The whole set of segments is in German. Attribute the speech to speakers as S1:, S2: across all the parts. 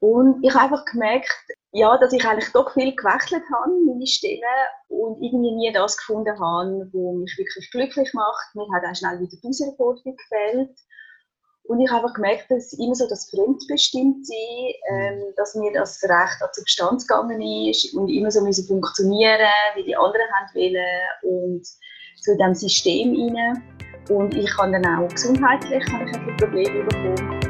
S1: Und ich habe einfach gemerkt, ja, dass ich eigentlich doch viel gewechselt habe, meine Stelle, und irgendwie nie das gefunden habe, was mich wirklich glücklich macht. Mir hat auch schnell wieder die Herausforderung gefällt. Und ich habe einfach gemerkt, dass immer so das Fremdbestimmtsein, ähm, dass mir das Recht an Substanz gegangen ist und immer so müssen funktionieren, wie die anderen haben wollen und in diesem System rein. Und ich habe dann auch gesundheitlich habe ich ein Probleme bekommen.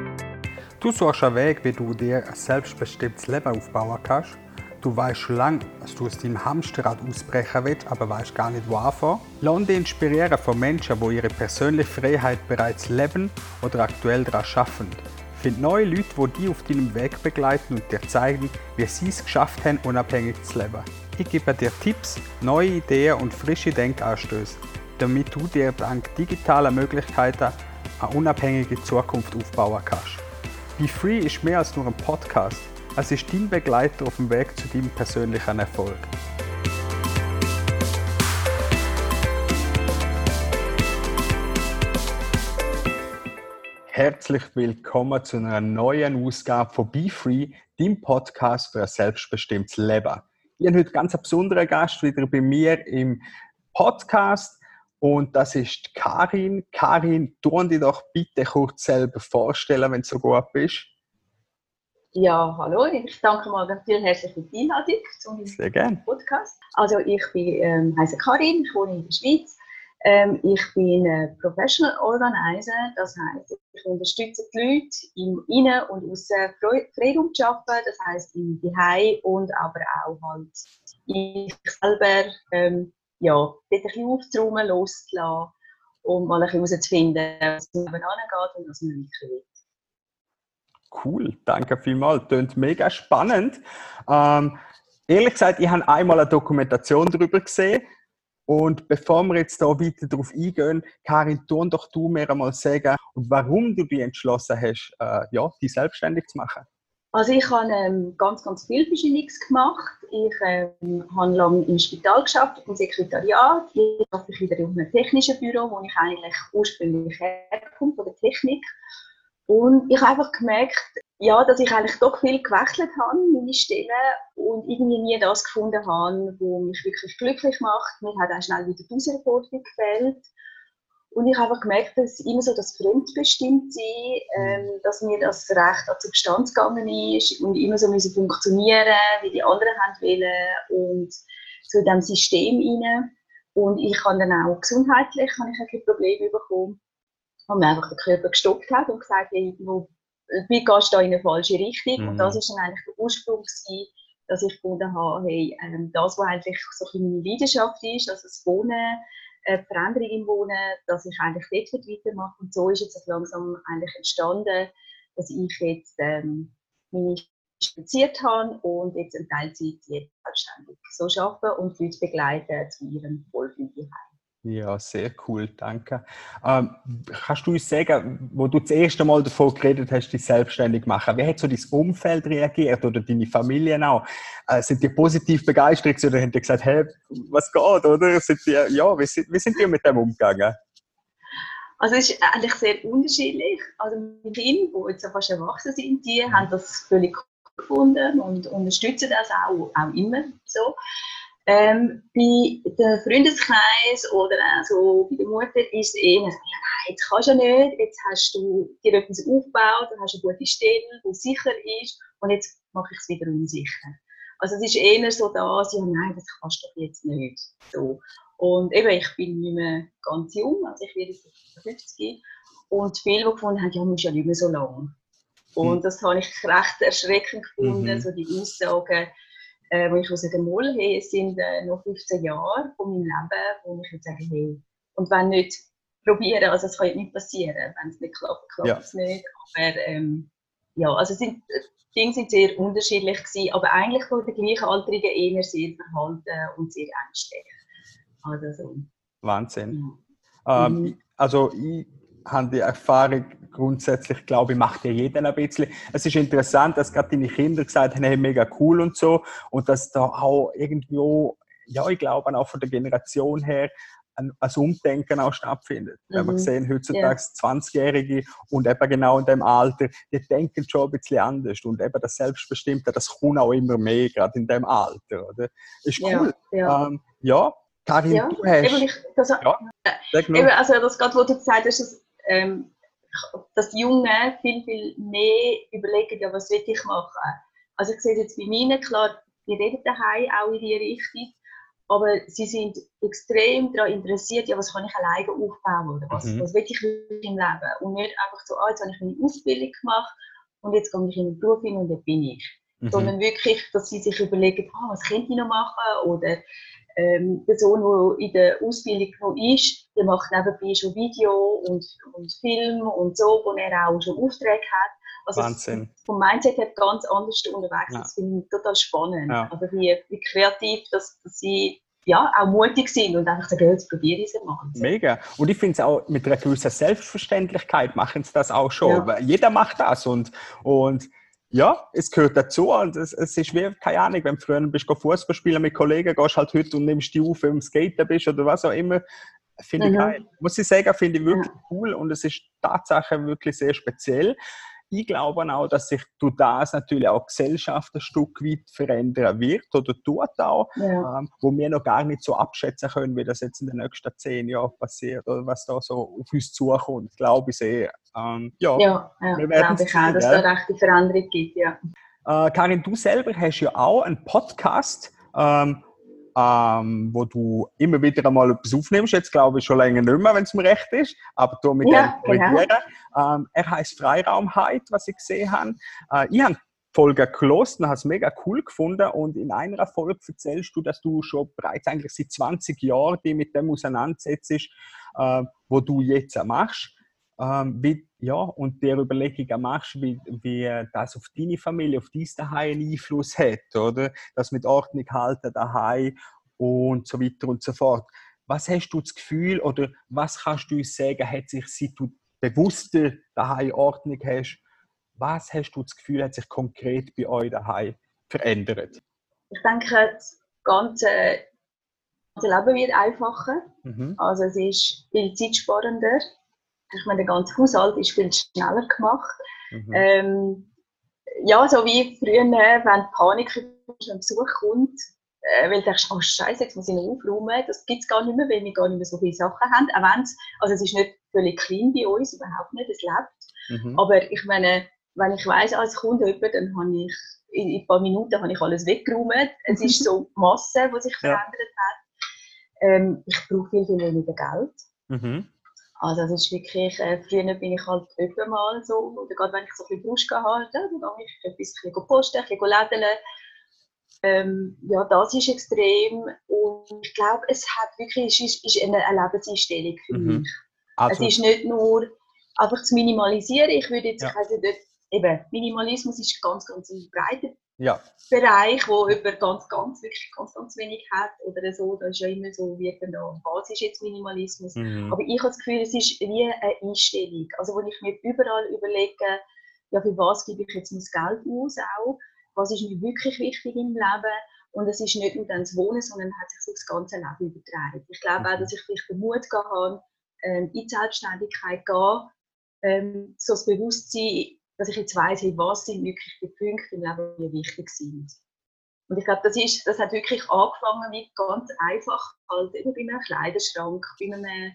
S2: Du suchst einen Weg, wie du dir ein selbstbestimmtes Leben aufbauen kannst. Du weißt schon lange, dass du aus deinem Hamsterrad ausbrechen willst, aber weißt gar nicht, wo anfangen. Lass dich inspirieren von Menschen, die ihre persönliche Freiheit bereits leben oder aktuell daran arbeiten. Find neue Leute, die dich auf deinem Weg begleiten und dir zeigen, wie sie es geschafft haben, unabhängig zu leben. Ich gebe dir Tipps, neue Ideen und frische Denkanstöße, damit du dir dank digitaler Möglichkeiten eine unabhängige Zukunft aufbauen kannst. Be Free ist mehr als nur ein Podcast. Es ist dein Begleiter auf dem Weg zu deinem persönlichen Erfolg. Herzlich willkommen zu einer neuen Ausgabe von Be Free, dem Podcast für ein selbstbestimmtes Leben. Ich habe heute ganz einen besonderen Gast wieder bei mir im Podcast. Und das ist Karin. Karin, tu dich doch bitte kurz selber vorstellen, wenn du so gut bist.
S1: Ja, hallo, ich danke mal natürlich herzlich für die Einladung zum
S2: Sehr gerne.
S1: Podcast. Also ich bin, ähm, heiße Karin, ich wohne in der Schweiz. Ähm, ich bin äh, Professional Organizer, das heißt, ich unterstütze die Leute im Innen- und Aussen Freiraum zu arbeiten, das heißt im Zuhause und aber auch halt ich selber ähm, ja, dort ein bisschen aufzuräumen, loszulassen und mal ein bisschen herauszufinden, was man angeht und was man wirklich will.
S2: Cool, danke vielmals. Klingt mega spannend. Ähm, ehrlich gesagt, ich habe einmal eine Dokumentation darüber gesehen. Und bevor wir jetzt da weiter darauf eingehen, Karin, tun doch du mir einmal sagen, warum du dich entschlossen hast, äh, ja, dich selbstständig zu machen.
S1: Also ich habe ähm, ganz, ganz viel Verschiedenes gemacht. Ich ähm, habe lange im Spital geschafft, im Sekretariat. Jetzt arbeite ich wieder in einem technischen Büro, wo ich eigentlich ursprünglich herkomme, von der Technik. Und ich habe einfach gemerkt, ja, dass ich eigentlich doch viel gewechselt habe, meine Stelle, und irgendwie nie das gefunden habe, was mich wirklich glücklich macht. Mir hat auch schnell wieder die Herausforderung gefällt. Und ich habe einfach gemerkt, dass immer so das Fremdbestimmtsein, ähm, dass mir das Recht an Substanz gegangen ist und immer so müssen funktionieren, wie die anderen haben wollen und so in diesem System rein. Und ich habe dann auch gesundheitlich habe ich ein Probleme bekommen, wo mir einfach der Körper gestoppt hat und gesagt, hey, wo, wie gehst du da in eine falsche Richtung? Mhm. Und das ist dann eigentlich der Ursprung gewesen, dass ich gefunden habe, hey, ähm, das, was eigentlich so meine Leidenschaft ist, also das Wohnen, äh, Veränderung im Wohnen, dass ich eigentlich dort weitermache. Und so ist jetzt langsam eigentlich entstanden, dass ich jetzt ähm, mich speziert habe und jetzt in Teilzeit jetzt selbstständig so arbeite und Leute begleiten zu ihrem Wohlfühlheim.
S2: Ja, sehr cool, danke. Ähm, kannst du uns sagen, wo du das erste Mal davon geredet hast, dich selbstständig zu machen, wie hat so dein Umfeld reagiert oder deine Familie auch? Äh, sind die positiv begeistert oder haben die gesagt, hey, was geht, oder? Sind die, ja, wie sind, wie sind die mit dem umgegangen?
S1: Also es ist eigentlich sehr unterschiedlich. Also meine Kinder, die jetzt fast erwachsen sind, die haben das völlig gefunden und unterstützen das auch, auch immer so. Ähm, bei dem Freundeskreis oder auch so bei der Mutter ist es eher so, ja, nein, jetzt kannst du ja nicht, jetzt hast du dir etwas aufgebaut, du hast eine gute Stelle, die sicher ist und jetzt mache ich es wieder unsicher. Also es ist eher so das, ja, nein, das kannst du doch jetzt nicht. So. Und eben, ich bin nicht mehr ganz jung, also ich werde jetzt 50 und viele, die gefunden haben, ja, musst ja nicht mehr so lange. Und mhm. das habe ich recht erschreckend gefunden, mhm. so die Aussagen, äh, wo ich sagen muss, hey, es sind äh, noch 15 Jahre von meinem Leben, wo ich jetzt sage, hey, und wenn nicht probieren, also es kann nicht passieren, wenn es nicht klappt, klappt ja. es nicht, aber ähm, ja, also sind, die Dinge sind sehr unterschiedlich gewesen, aber eigentlich von den Gleichaltrigen eher sehr verhalten und sehr ängstlich. Also so.
S2: Wahnsinn. Ja. Ähm, mhm. Also ich habe die Erfahrung grundsätzlich, glaube ich, macht ja jeder ein bisschen. Es ist interessant, dass gerade deine Kinder gesagt haben, hey, mega cool und so. Und dass da auch irgendwo, ja, ich glaube auch von der Generation her, ein, ein Umdenken auch stattfindet. Mhm. Wenn wir sehen, heutzutage ja. 20-Jährige und eben genau in dem Alter, die denken schon ein bisschen anders und eben das Selbstbestimmte, das kommt auch immer mehr, gerade in dem Alter. Oder? Ist cool. Ja, ja. Ähm, ja. Karin, ja. du hast... Eben, ich,
S1: das, ja. Eben, also das gerade, was du gesagt hast, ähm, dass die Jungen viel, viel mehr überlegen, ja, was will ich machen. Also ich sehe es jetzt bei mir, klar, die reden daheim auch in die Richtung, aber sie sind extrem daran interessiert, ja, was kann ich alleine aufbauen oder was, mhm. was will ich im Leben und nicht einfach so, ah, jetzt habe ich meine Ausbildung gemacht und jetzt komme ich in den Beruf hin und dann bin ich. Mhm. Sondern wirklich, dass sie sich überlegen, ah, was könnte ich noch machen oder ähm, die Person, die in der Ausbildung noch ist, der macht nebenbei schon Video und, und Film und so, wo er auch schon Aufträge hat. Also
S2: Wahnsinn.
S1: Vom Mindset her ganz anders unterwegs. Ja. Das finde ich total spannend. Ja. Also wie, wie kreativ, dass, dass sie ja, auch mutig sind und einfach sagen, jetzt probiere ich es mal.
S2: Mega. Und ich finde es auch mit einer gewissen Selbstverständlichkeit machen sie das auch schon. Ja. Jeder macht das und, und ja, es gehört dazu und es, es ist wie, keine Ahnung, wenn du früher bist Fußball spielen mit Kollegen, gehst halt heute und nimmst die auf, wenn du Skater bist oder was auch immer. Finde ich mhm. geil. Muss ich sagen, finde ich wirklich ja. cool und es ist tatsächlich wirklich sehr speziell ich glaube auch, dass sich durch das natürlich auch Gesellschaft ein Stück weit verändern wird oder tut auch, ja. ähm, wo wir noch gar nicht so abschätzen können, wie das jetzt in den nächsten zehn Jahren passiert oder was da so auf uns zukommt. Glaube ich sehr.
S1: Ähm, ja, ja, ja wir werden ich auch, dass es da recht die Veränderung gibt, ja.
S2: Äh, Karin, du selber hast ja auch einen Podcast, ähm, ähm, wo du immer wieder einmal etwas aufnimmst. Jetzt glaube ich schon länger nicht mehr, wenn es mir recht ist, aber du mit ja, dem genau. Ähm, er heißt Freiraumheit, was ich gesehen habe. Äh, ich habe Folge gelost und habe es mega cool gefunden. Und in einer Folge erzählst du, dass du schon bereits eigentlich seit 20 Jahren dich mit dem auseinandersetzt, äh, wo du jetzt machst. Ähm, wie, ja, und dir Überlegungen machst, wie, wie das auf deine Familie, auf dein Daheim einen Einfluss hat, oder? Das mit Ordnung halten daheim und so weiter und so fort. Was hast du das Gefühl oder was kannst du uns sagen, hat sich, seit du bewusster daheim Ordnung hast, was hast du das Gefühl, hat sich konkret bei euch daheim verändert?
S1: Ich denke, das ganze, Leben wird einfacher. Mhm. Also es ist viel zeitsparender ich meine, der ganze Haushalt ist viel schneller gemacht. Mhm. Ähm, ja, so wie früher, wenn Panik ein Besuch kommt, äh, weil du denkst, oh Scheiße, jetzt muss ich noch aufräumen. Das gibt es gar nicht mehr, weil wir gar nicht mehr so viele Sachen haben. Auch wenn's, also es ist nicht völlig klein bei uns, überhaupt nicht, es lebt. Mhm. Aber ich meine, wenn ich weiss, als kommt jemand, dann habe ich in, in ein paar Minuten habe ich alles weggeräumt. Es ist so Masse, die sich verändert hat. Ähm, ich brauche viel, viel weniger Geld. Mhm. Also das ist wirklich, äh, früher bin ich halt öfter mal so, oder gerade wenn ich so ein bisschen Brust hatte, dann gehe ich ein bisschen posten, ein bisschen lädeln. Ähm, ja, das ist extrem und ich glaube, es hat wirklich, es ist, ist eine, eine Lebenseinstellung für mhm. mich. Also. Es ist nicht nur einfach zu minimalisieren, ich würde jetzt, ja. ich weiss nicht, eben, Minimalismus ist ganz, ganz ein breiter ja. Bereich, wo jemand ganz, ganz, wirklich ganz, ganz wenig hat oder so, das ist ja immer so, wie dann was ist jetzt Minimalismus. Mhm. Aber ich habe das Gefühl, es ist wie eine Einstellung, also wo ich mir überall überlege, ja, für was gebe ich jetzt mein Geld aus auch, was ist mir wirklich wichtig im Leben und es ist nicht nur dann das Wohnen, sondern hat sich so das ganze Leben übertragen. Ich glaube mhm. auch, dass ich vielleicht den Mut gehabt habe, ähm, in die Selbstständigkeit zu gehen, ähm, so das Bewusstsein dass ich jetzt weiss, was sind wirklich die Punkte im Leben, die wichtig sind. Und ich glaube, das, ist, das hat wirklich angefangen mit ganz einfach, halt eben bei einem Kleiderschrank, bei einem,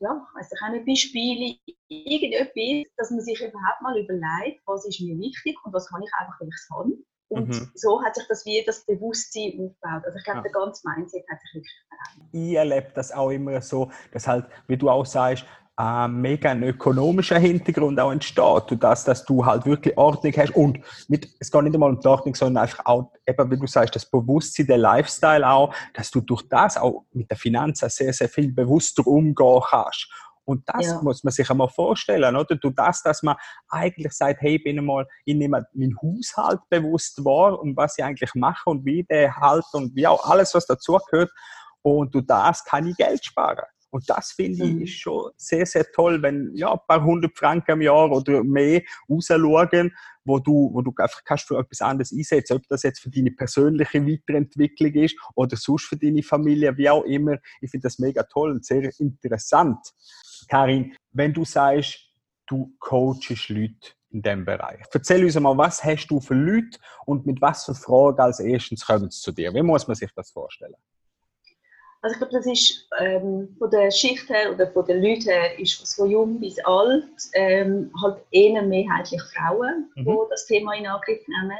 S1: ja, ich weiss auch nicht, bei Spielen, irgendetwas, dass man sich überhaupt mal überlegt, was ist mir wichtig und was kann ich einfach, wenn ich es habe. Und mhm. so hat sich das wie das Bewusstsein aufgebaut. Also ich glaube, ja. der ganze Mindset hat sich wirklich verändert.
S2: Ich erlebe das auch immer so, dass halt, wie du auch sagst, äh, mega ein ökonomischer Hintergrund auch entsteht, durch das, dass du halt wirklich Ordnung hast und mit, es geht nicht einmal um die Ordnung, sondern einfach auch, eben wie du sagst, das Bewusstsein, der Lifestyle auch, dass du durch das auch mit der Finanzen sehr, sehr viel bewusster umgehen kannst. Und das ja. muss man sich einmal vorstellen, oder? Du das, dass man eigentlich sagt, hey, bin einmal, ich nehme meinen Haushalt bewusst wahr und was ich eigentlich mache und wie der halt und wie auch alles, was dazugehört. Und du das kann ich Geld sparen. Und das finde ich mhm. schon sehr, sehr toll, wenn ja, ein paar hundert Franken im Jahr oder mehr rausschauen, wo du, wo du einfach kannst für etwas anderes einsetzen ob das jetzt für deine persönliche Weiterentwicklung ist oder sonst für deine Familie, wie auch immer. Ich finde das mega toll und sehr interessant. Karin, wenn du sagst, du coachst Leute in diesem Bereich. Erzähl uns mal, was hast du für Leute und mit was für Fragen als erstes kommen sie zu dir? Wie muss man sich das vorstellen?
S1: Also ich glaube, das ist ähm, von der Schicht her oder von den Leuten her, ist von jung bis alt, ähm, halt eher mehrheitlich Frauen, mhm. die das Thema in Angriff nehmen.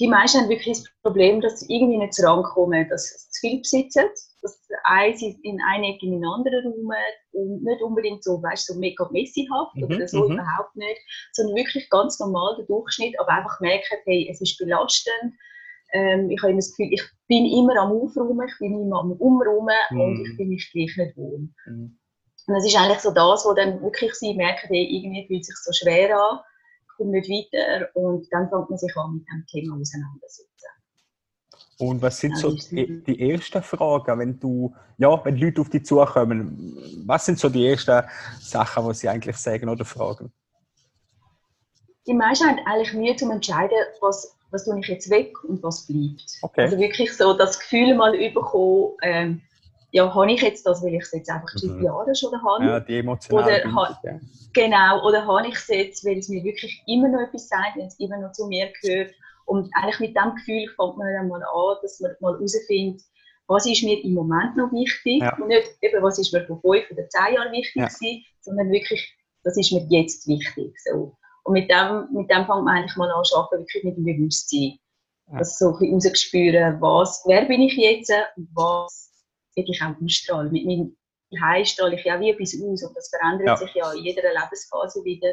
S1: Die meisten haben wirklich das Problem, dass sie irgendwie nicht rankommen, dass sie zu viel besitzen, dass eins in eine Ecke in einen anderen Raum und nicht unbedingt so, weißt, so mega messihaft mhm. oder so mhm. überhaupt nicht, sondern wirklich ganz normal der Durchschnitt, aber einfach merken, hey, es ist belastend, ähm, ich habe immer das Gefühl, ich bin immer am Aufräumen, ich bin immer am Umräumen mm. und ich bin mich gleich nicht wohl. Mm. Und das ist eigentlich so das, wo dann wirklich sie merken, hey, irgendwie fühlt sich so schwer an, ich komme nicht weiter und dann fängt man sich an mit dem Thema auseinandersetzen.
S2: Und was sind so die, die ersten Fragen, wenn du, ja, wenn Leute auf dich zukommen, was sind so die ersten Sachen, die sie eigentlich sagen oder fragen?
S1: Die meisten haben eigentlich Mühe zu entscheiden, was was tue ich jetzt weg und was bleibt. Okay. Also wirklich so das Gefühl mal bekommen, ähm, ja, habe ich jetzt das, weil ich es jetzt einfach seit mhm. Jahren schon habe?
S2: Ja, die emotionale
S1: oder ha, ja. Genau, oder habe ich es jetzt, weil es mir wirklich immer noch etwas sagt, wenn es immer noch zu mir gehört. Und eigentlich mit diesem Gefühl fängt man dann mal an, dass man mal herausfindet, was ist mir im Moment noch wichtig ja. und nicht eben, was ist mir vor fünf oder zehn Jahren wichtig ja. gewesen, sondern wirklich, das ist mir jetzt wichtig. So. Und mit dem, mit dem fängt man eigentlich mal an zu arbeiten, wirklich mit dem Bewusstsein. Ja. Also so ein bisschen was, wer bin ich jetzt, was ich auch ausstrahle. Mit meinem Heim strahle ich ja wie etwas aus und das verändert ja. sich ja in jeder Lebensphase wieder.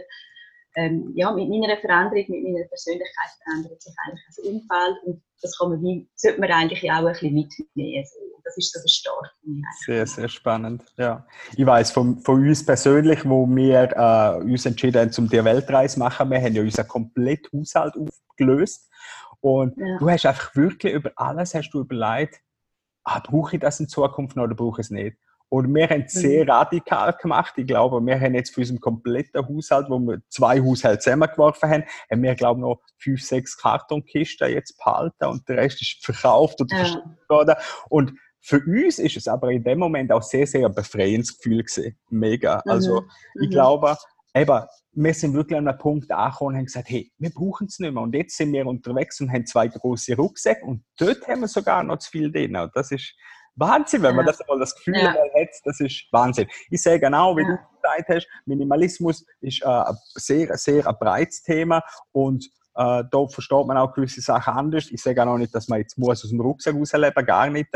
S1: Ähm, ja, mit meiner Veränderung, mit meiner Persönlichkeit verändert sich eigentlich das Umfeld und das kann man wie, sollte man eigentlich auch ein bisschen mitnehmen. So das ist so der Start.
S2: Sehr, sehr spannend. Ja. Ich weiß von, von uns persönlich, wo wir äh, uns entschieden haben, zum die Weltreise machen, wir haben ja unseren kompletten Haushalt aufgelöst. Und ja. du hast einfach wirklich über alles hast du überlegt, ah, brauche ich das in Zukunft noch oder brauche ich es nicht? Und wir haben es sehr mhm. radikal gemacht. Ich glaube, wir haben jetzt für unseren kompletten Haushalt, wo wir zwei Haushalte zusammengeworfen haben, haben wir, glaube ich, noch fünf, sechs Kartonkisten jetzt behalten und der Rest ist verkauft oder ja. worden. Und für uns ist es aber in dem Moment auch sehr, sehr ein befreiendes Gefühl gewesen. Mega. Mhm. Also, ich mhm. glaube, eben, wir sind wirklich an einem Punkt angekommen und haben gesagt, hey, wir brauchen es nicht mehr. Und jetzt sind wir unterwegs und haben zwei große Rucksäcke und dort haben wir sogar noch zu viel drin. Und das ist Wahnsinn, wenn man das einmal das Gefühl ja. hat, das ist Wahnsinn. Ich sehe genau, wie du gesagt hast, Minimalismus ist äh, ein sehr, sehr ein breites Thema und äh, da versteht man auch gewisse Sachen anders. Ich sage auch nicht, dass man jetzt muss aus dem Rucksack rausleben, gar nicht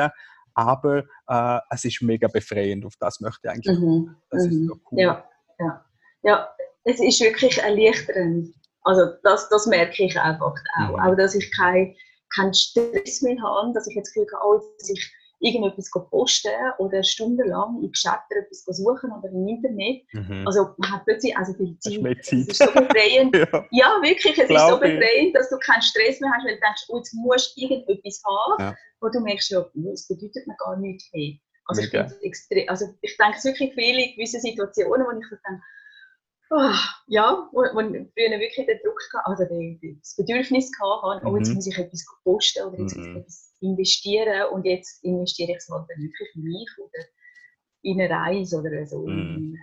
S2: aber äh, es ist mega befreiend. Auf das möchte ich eigentlich. Mhm. Das
S1: mhm. ist so cool. Ja, ja. ja, es ist wirklich erleichternd. Also das, das merke ich einfach auch. Mhm. Auch, dass ich keinen kein Stress mehr habe, dass ich jetzt das Gefühl habe, oh, dass ich irgendetwas posten oder stundenlang in Geschäften etwas suchen oder im Internet. Mhm. Also man hat plötzlich also viel Zeit. Es ist so befreiend. ja. ja. wirklich, es Glaube ist so befreiend, dass du keinen Stress mehr hast, weil du denkst, oh, jetzt musst du irgendetwas haben, ja. wo du merkst, ja, es bedeutet mir gar nichts mehr. Also ich, extrem, also ich denke es wirklich viele in gewissen Situationen, wo ich so denke, oh, ja, wo, wo ich früher wirklich den Druck hatte, also das Bedürfnis hatte, oh, jetzt mhm. muss ich etwas posten oder jetzt muss ich mhm. etwas investieren und jetzt investiere ich es halt dann wirklich in mich oder in eine Reise oder so. Mhm.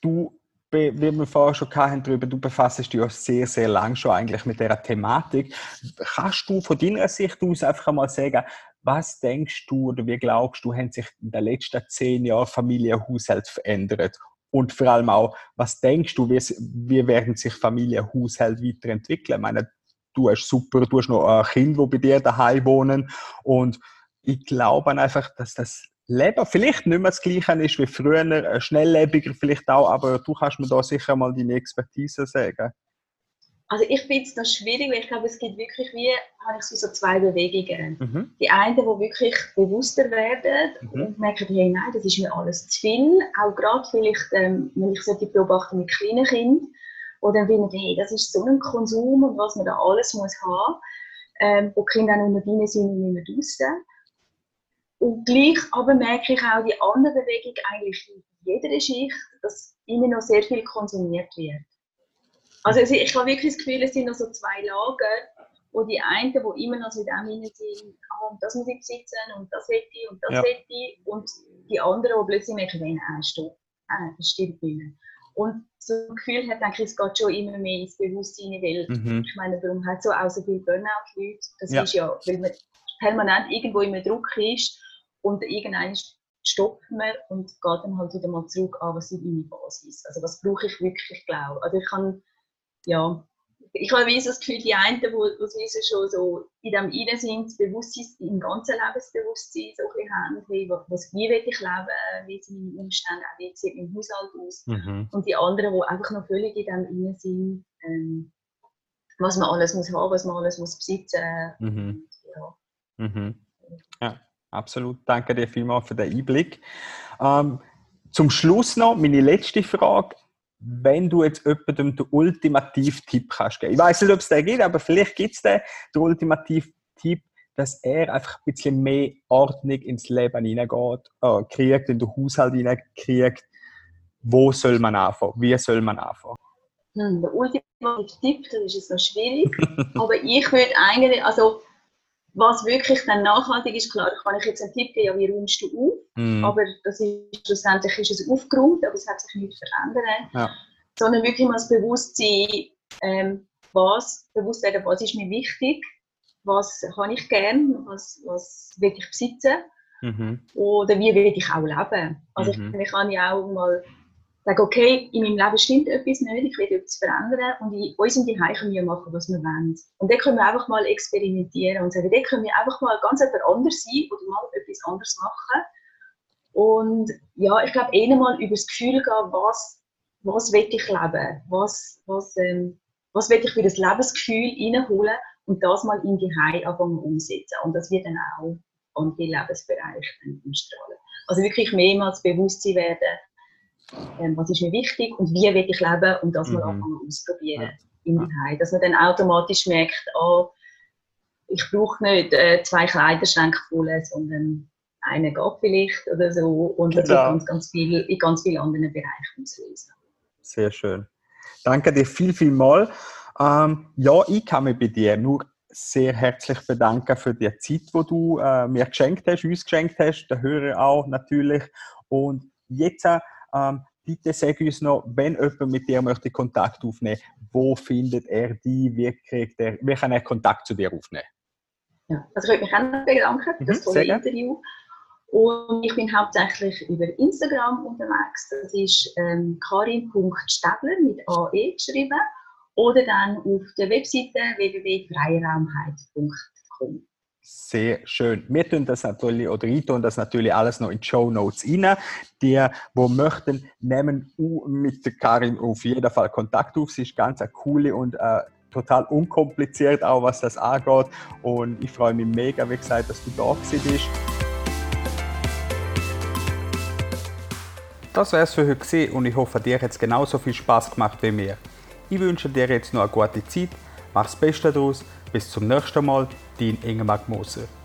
S2: Du, wie wir vorher schon hatten, darüber, du befasst dich ja sehr, sehr lang schon eigentlich mit dieser Thematik. Kannst du von deiner Sicht aus einfach einmal sagen, was denkst du oder wie glaubst du, haben sich in den letzten zehn Jahren Familienhaushalt verändert? Und vor allem auch, was denkst du, wie, wie werden sich Familienhaushalt weiterentwickeln? Ich meine, du hast super, du hast noch ein Kind, das bei dir daheim wohnen und ich glaube einfach, dass das Leben vielleicht nicht mehr das gleiche ist wie früher, äh, schnelllebiger vielleicht auch, aber du kannst mir da sicher mal deine Expertise sagen.
S1: Also ich finde es noch schwierig, weil ich glaube, es gibt wirklich wie, habe ich so zwei Bewegungen. Mhm. Die einen, die wirklich bewusster werden mhm. und merken, hey, nein, das ist mir alles zu viel. Auch gerade vielleicht, ähm, wenn ich solche beobachte mit kleinen Kindern, wo dann finden, hey, das ist so ein Konsum und was man da alles muss haben, ähm, wo Kinder dann unter drinnen sind und nicht mehr draussen. Und gleich aber merke ich auch die andere Bewegung eigentlich in jeder Schicht, dass immer noch sehr viel konsumiert wird. Also ich habe wirklich das Gefühl, es sind noch so zwei Lager, wo die einen, die immer noch so in dem sind, ah, das muss ich besitzen und das will ich und das ja. will ich, und die anderen, die plötzlich merken, nein, stopp, ah, das stimmt nicht mehr. Und so ein Gefühl hat, ich, es geht schon immer mehr ins Bewusstsein, weil mhm. ich meine, warum hat so auch so viele Burnout-Leute? Das ja. ist ja, weil man permanent irgendwo im Druck ist und irgendwann stoppt man und geht dann halt wieder mal zurück an, was ist meine Basis? Also was brauche ich wirklich, glaube Also ich kann, ja, ich habe wie das Gefühl, die einen, die, die schon so in dem Innen sind, das Bewusstsein, im ganzen Lebensbewusstsein so ein bisschen haben, wie, was, wie will ich leben, wie sind meine Umstände, wie sieht mein Haushalt aus. Mhm. Und die anderen, die einfach noch völlig in dem Innen sind, ähm, was man alles muss haben, was man alles muss besitzen. Mhm. Ja.
S2: Mhm. ja, absolut. Danke dir vielmals für den Einblick. Ähm, zum Schluss noch meine letzte Frage wenn du jetzt jemandem den ultimativen Tipp kannst geben. Ich weiß nicht, ob es den gibt, aber vielleicht gibt es den, den ultimativen Tipp, dass er einfach ein bisschen mehr Ordnung ins Leben hineingeht, äh, kriegt, in den Haushalt hineinkriegt. Wo soll man anfangen? Wie soll man anfangen?
S1: Hm, der ultimative Tipp, das ist noch schwierig. aber ich würde eigentlich, also was wirklich dann nachhaltig ist, klar, kann ich jetzt einen Tipp geben, ja, wie räumst du auf? Mm. Aber das ist, schlussendlich ist es aufgeräumt, aber es hat sich nichts verändert. Ja. Sondern wirklich mal das Bewusstsein, ähm, was, bewusst werden, was ist mir wichtig, was kann ich gern, was, was will ich besitzen mhm. oder wie will ich auch leben. Also mhm. ich, ich kann ja auch mal sage, okay, in meinem Leben stimmt etwas nicht, ich will etwas verändern und in unserem Zuhause können wir machen, was wir wollen. Und dann können wir einfach mal experimentieren und sagen, dann können wir einfach mal ganz etwas anders sein oder mal etwas anderes machen. Und ja, ich glaube, eher mal über das Gefühl gehen, was, was will ich leben, was, was, ähm, was will ich für das Lebensgefühl reinholen und das mal in die Heim anfangen umsetzen. Und das wird dann auch an die Lebensbereiche umstrahlen. Also wirklich mehrmals Bewusstsein werden, ähm, was ist mir wichtig und wie will ich leben und das mhm. mal anfangen ausprobieren im Detail. Dass man dann automatisch merkt, oh, ich brauche nicht äh, zwei Kleiderschränke voll, sondern einen geht vielleicht oder so und das genau. ganz, ganz viel, in ganz vielen anderen Bereichen auslösen.
S2: Sehr schön. Danke dir viel, viel mal. Ähm, ja, ich kann mich bei dir nur sehr herzlich bedanken für die Zeit, die du äh, mir geschenkt hast, uns geschenkt hast, der Hörer auch natürlich. Und jetzt ähm, bitte sag uns noch, wenn jemand mit dir möchte Kontakt aufnehmen wo findet er dich, wie, kriegt er, wie kann er Kontakt zu dir aufnehmen?
S1: Ja, also ich möchte mich auch bedanken für das mhm, tolle Interview. Und ich bin hauptsächlich über Instagram unterwegs. Das ist ähm, karin.stadler mit AE geschrieben. Oder dann auf der Webseite www.freiraumheit.com.
S2: Sehr schön. Wir tun das natürlich, oder ich tun das natürlich alles noch in die Show Notes rein. Die, die möchten, nehmen mit Karin auf jeden Fall Kontakt auf. Sie ist ganz eine coole und äh, total unkompliziert, auch was das angeht. Und ich freue mich mega, wie gesagt, dass du da bist. Das wäre es für heute und ich hoffe, dir hat es genauso viel Spaß gemacht wie mir. Ich wünsche dir jetzt noch eine gute Zeit, mach das Beste daraus bis zum nächsten Mal, din Inge Magmose.